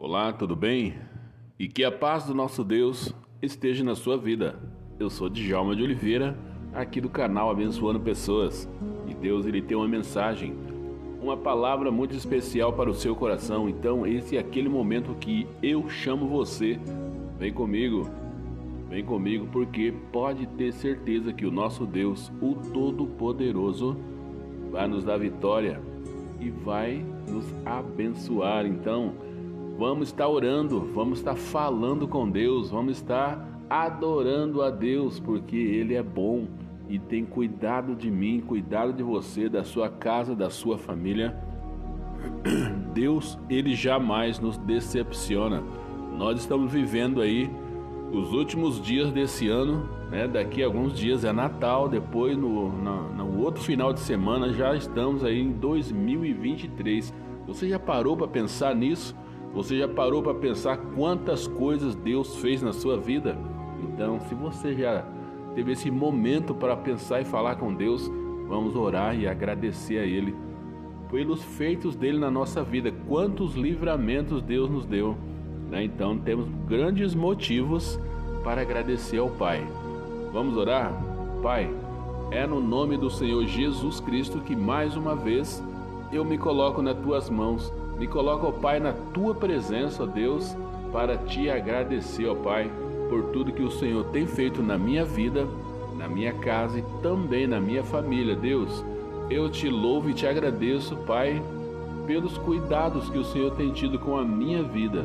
Olá, tudo bem? E que a paz do nosso Deus esteja na sua vida. Eu sou Djalma de Oliveira, aqui do canal Abençoando Pessoas. E Deus ele tem uma mensagem, uma palavra muito especial para o seu coração. Então, esse é aquele momento que eu chamo você. Vem comigo. Vem comigo porque pode ter certeza que o nosso Deus, o Todo-Poderoso, vai nos dar vitória e vai nos abençoar. Então, vamos estar orando, vamos estar falando com Deus, vamos estar adorando a Deus, porque Ele é bom e tem cuidado de mim, cuidado de você, da sua casa, da sua família. Deus, Ele jamais nos decepciona. Nós estamos vivendo aí os últimos dias desse ano, né? Daqui a alguns dias é Natal, depois no, no, no outro final de semana já estamos aí em 2023. Você já parou para pensar nisso? Você já parou para pensar quantas coisas Deus fez na sua vida? Então, se você já teve esse momento para pensar e falar com Deus, vamos orar e agradecer a Ele pelos feitos dele na nossa vida. Quantos livramentos Deus nos deu. Né? Então, temos grandes motivos para agradecer ao Pai. Vamos orar? Pai, é no nome do Senhor Jesus Cristo que mais uma vez eu me coloco nas tuas mãos me coloca, ó Pai, na tua presença, ó Deus, para te agradecer, ó Pai, por tudo que o Senhor tem feito na minha vida, na minha casa e também na minha família. Deus, eu te louvo e te agradeço, Pai, pelos cuidados que o Senhor tem tido com a minha vida.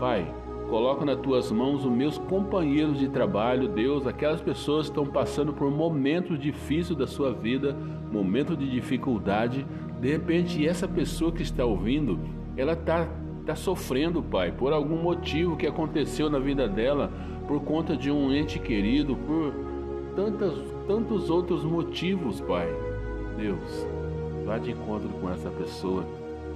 Pai, coloco nas tuas mãos os meus companheiros de trabalho, Deus, aquelas pessoas que estão passando por momentos difíceis da sua vida, momentos de dificuldade. De repente, essa pessoa que está ouvindo, ela está tá sofrendo, Pai, por algum motivo que aconteceu na vida dela, por conta de um ente querido, por tantas, tantos outros motivos, Pai. Deus, vá de encontro com essa pessoa.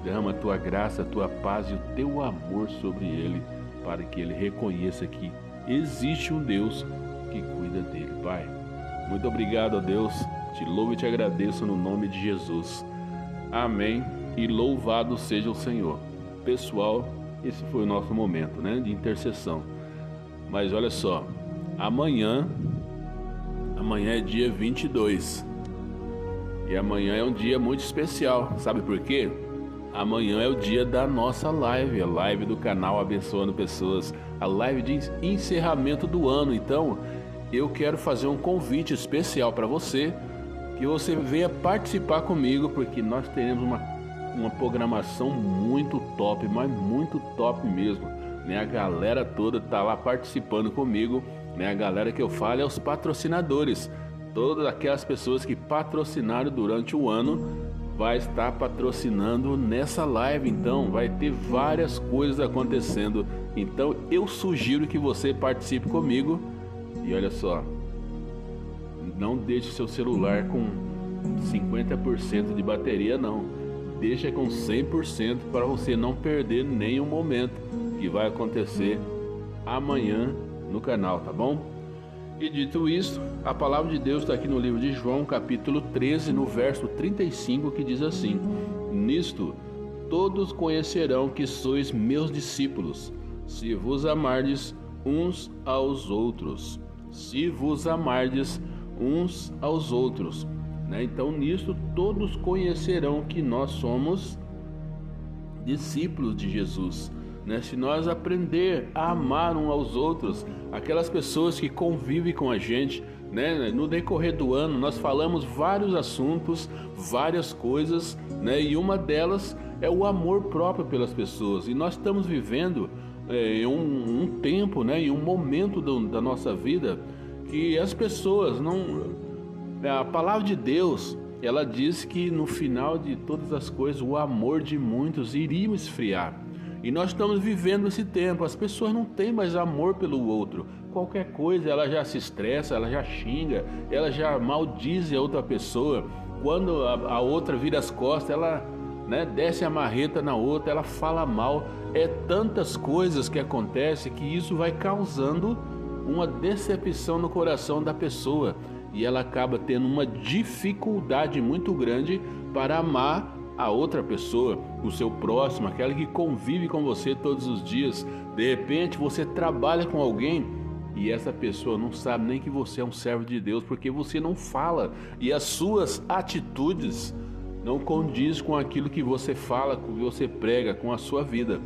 Derrama a tua graça, a tua paz e o teu amor sobre ele, para que ele reconheça que existe um Deus que cuida dele, Pai. Muito obrigado, Deus. Te louvo e te agradeço no nome de Jesus. Amém. E louvado seja o Senhor. Pessoal, esse foi o nosso momento, né, de intercessão. Mas olha só, amanhã amanhã é dia 22. E amanhã é um dia muito especial. Sabe por quê? Amanhã é o dia da nossa live, a live do canal Abençoando Pessoas, a live de encerramento do ano. Então, eu quero fazer um convite especial para você que você venha participar comigo, porque nós teremos uma, uma programação muito top, mas muito top mesmo. Né? A galera toda tá lá participando comigo, né? A galera que eu falo é os patrocinadores. Todas aquelas pessoas que patrocinaram durante o ano vai estar patrocinando nessa live, então vai ter várias coisas acontecendo. Então eu sugiro que você participe comigo. E olha só, não deixe seu celular com 50% de bateria, não. Deixa com 100% para você não perder nenhum momento que vai acontecer amanhã no canal, tá bom? E dito isso, a palavra de Deus está aqui no livro de João, capítulo 13, no verso 35, que diz assim: Nisto todos conhecerão que sois meus discípulos, se vos amardes uns aos outros. Se vos amardes uns aos outros. Né? Então, nisso, todos conhecerão que nós somos discípulos de Jesus. Né? Se nós aprender a amar uns aos outros, aquelas pessoas que convivem com a gente, né? no decorrer do ano, nós falamos vários assuntos, várias coisas, né? e uma delas é o amor próprio pelas pessoas. E nós estamos vivendo é, um, um tempo, né? em um momento do, da nossa vida que as pessoas não. A palavra de Deus, ela diz que no final de todas as coisas o amor de muitos iria esfriar. E nós estamos vivendo esse tempo. As pessoas não têm mais amor pelo outro. Qualquer coisa ela já se estressa, ela já xinga, ela já maldize a outra pessoa. Quando a, a outra vira as costas, ela né, desce a marreta na outra, ela fala mal. É tantas coisas que acontecem que isso vai causando uma decepção no coração da pessoa e ela acaba tendo uma dificuldade muito grande para amar a outra pessoa, o seu próximo, aquela que convive com você todos os dias. De repente você trabalha com alguém e essa pessoa não sabe nem que você é um servo de Deus porque você não fala e as suas atitudes não condiz com aquilo que você fala, com o que você prega, com a sua vida.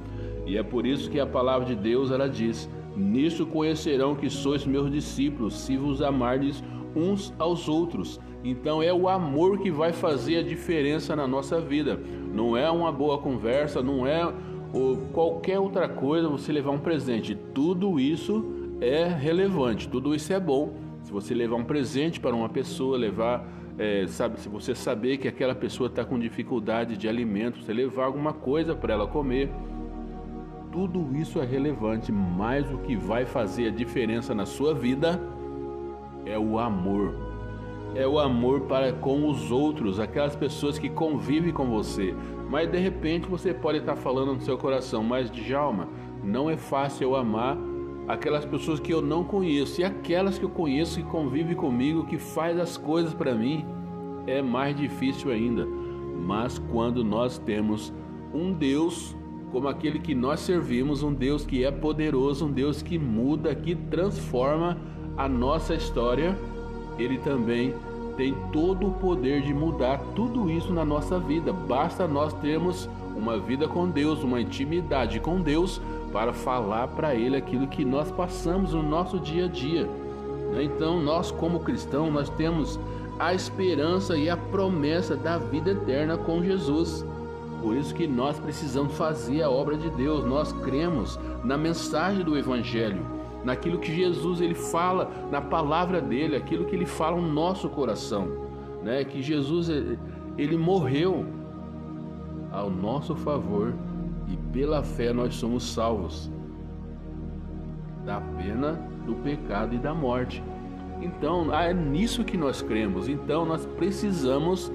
E é por isso que a palavra de Deus ela diz: Nisso conhecerão que sois meus discípulos, se vos amardes uns aos outros. Então é o amor que vai fazer a diferença na nossa vida. Não é uma boa conversa, não é ou qualquer outra coisa você levar um presente. Tudo isso é relevante, tudo isso é bom. Se você levar um presente para uma pessoa, levar, é, sabe, se você saber que aquela pessoa está com dificuldade de alimento, você levar alguma coisa para ela comer, tudo isso é relevante. Mas o que vai fazer a diferença na sua vida é o amor é o amor para com os outros, aquelas pessoas que convivem com você. Mas de repente você pode estar falando no seu coração, mas Djalma, não é fácil eu amar aquelas pessoas que eu não conheço e aquelas que eu conheço que convivem comigo, que faz as coisas para mim, é mais difícil ainda. Mas quando nós temos um Deus como aquele que nós servimos, um Deus que é poderoso, um Deus que muda, que transforma a nossa história, ele também tem todo o poder de mudar tudo isso na nossa vida. Basta nós termos uma vida com Deus, uma intimidade com Deus para falar para Ele aquilo que nós passamos no nosso dia a dia. Né? Então, nós como cristãos, nós temos a esperança e a promessa da vida eterna com Jesus. Por isso que nós precisamos fazer a obra de Deus. Nós cremos na mensagem do Evangelho naquilo que Jesus ele fala na palavra dele, aquilo que ele fala no nosso coração, né? Que Jesus ele morreu ao nosso favor e pela fé nós somos salvos da pena do pecado e da morte. Então, é nisso que nós cremos. Então, nós precisamos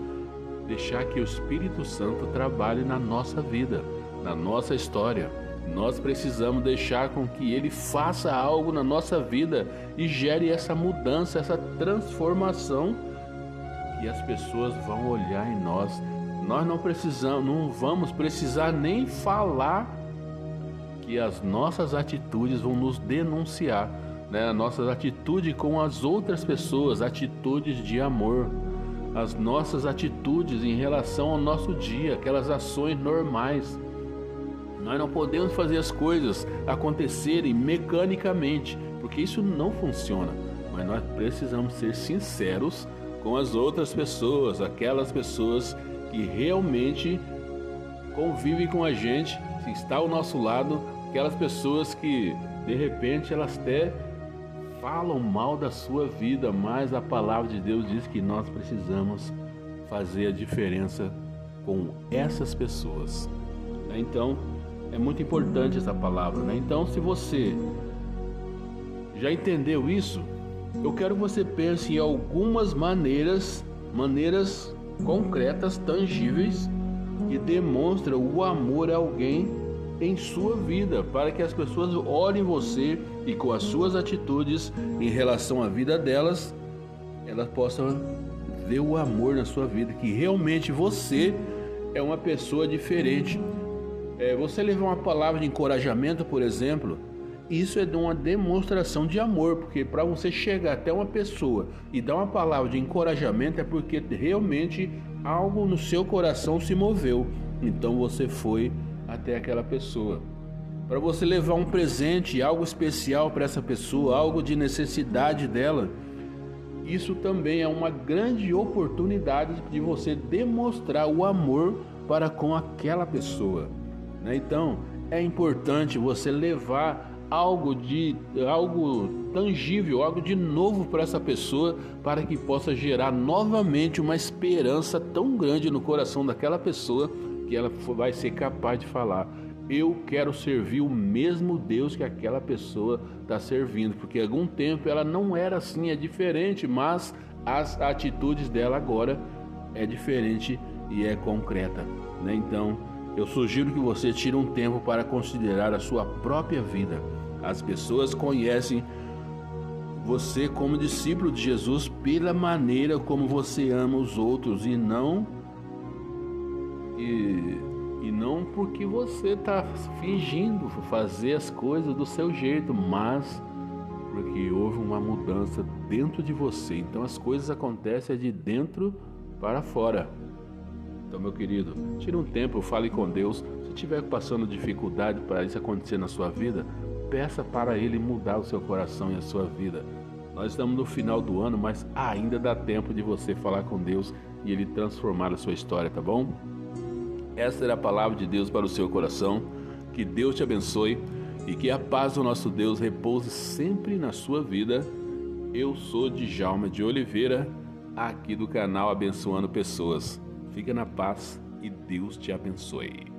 deixar que o Espírito Santo trabalhe na nossa vida, na nossa história. Nós precisamos deixar com que Ele faça algo na nossa vida e gere essa mudança, essa transformação que as pessoas vão olhar em nós. Nós não precisamos, não vamos precisar nem falar que as nossas atitudes vão nos denunciar, né? As nossas atitudes com as outras pessoas, atitudes de amor, as nossas atitudes em relação ao nosso dia, aquelas ações normais nós não podemos fazer as coisas acontecerem mecanicamente, porque isso não funciona. Mas nós precisamos ser sinceros com as outras pessoas, aquelas pessoas que realmente convivem com a gente, que está ao nosso lado, aquelas pessoas que de repente elas até falam mal da sua vida, mas a palavra de Deus diz que nós precisamos fazer a diferença com essas pessoas. Então, é muito importante essa palavra, né? Então, se você já entendeu isso, eu quero que você pense em algumas maneiras, maneiras concretas, tangíveis, que demonstram o amor a alguém em sua vida, para que as pessoas olhem você e com as suas atitudes em relação à vida delas, elas possam ver o amor na sua vida, que realmente você é uma pessoa diferente é, você levar uma palavra de encorajamento, por exemplo, isso é uma demonstração de amor, porque para você chegar até uma pessoa e dar uma palavra de encorajamento é porque realmente algo no seu coração se moveu. Então você foi até aquela pessoa. Para você levar um presente, algo especial para essa pessoa, algo de necessidade dela, isso também é uma grande oportunidade de você demonstrar o amor para com aquela pessoa. Né? Então é importante você levar algo de algo tangível, algo de novo para essa pessoa, para que possa gerar novamente uma esperança tão grande no coração daquela pessoa que ela vai ser capaz de falar: eu quero servir o mesmo Deus que aquela pessoa está servindo, porque algum tempo ela não era assim, é diferente, mas as atitudes dela agora é diferente e é concreta, né? Então eu sugiro que você tire um tempo para considerar a sua própria vida. As pessoas conhecem você como discípulo de Jesus pela maneira como você ama os outros e não E, e não porque você está fingindo fazer as coisas do seu jeito, mas porque houve uma mudança dentro de você. Então as coisas acontecem de dentro para fora. Então, meu querido, tire um tempo, fale com Deus. Se estiver passando dificuldade para isso acontecer na sua vida, peça para Ele mudar o seu coração e a sua vida. Nós estamos no final do ano, mas ainda dá tempo de você falar com Deus e Ele transformar a sua história, tá bom? Essa era a palavra de Deus para o seu coração. Que Deus te abençoe e que a paz do nosso Deus repouse sempre na sua vida. Eu sou Djalma de Oliveira, aqui do canal Abençoando Pessoas. Fica na paz e Deus te abençoe.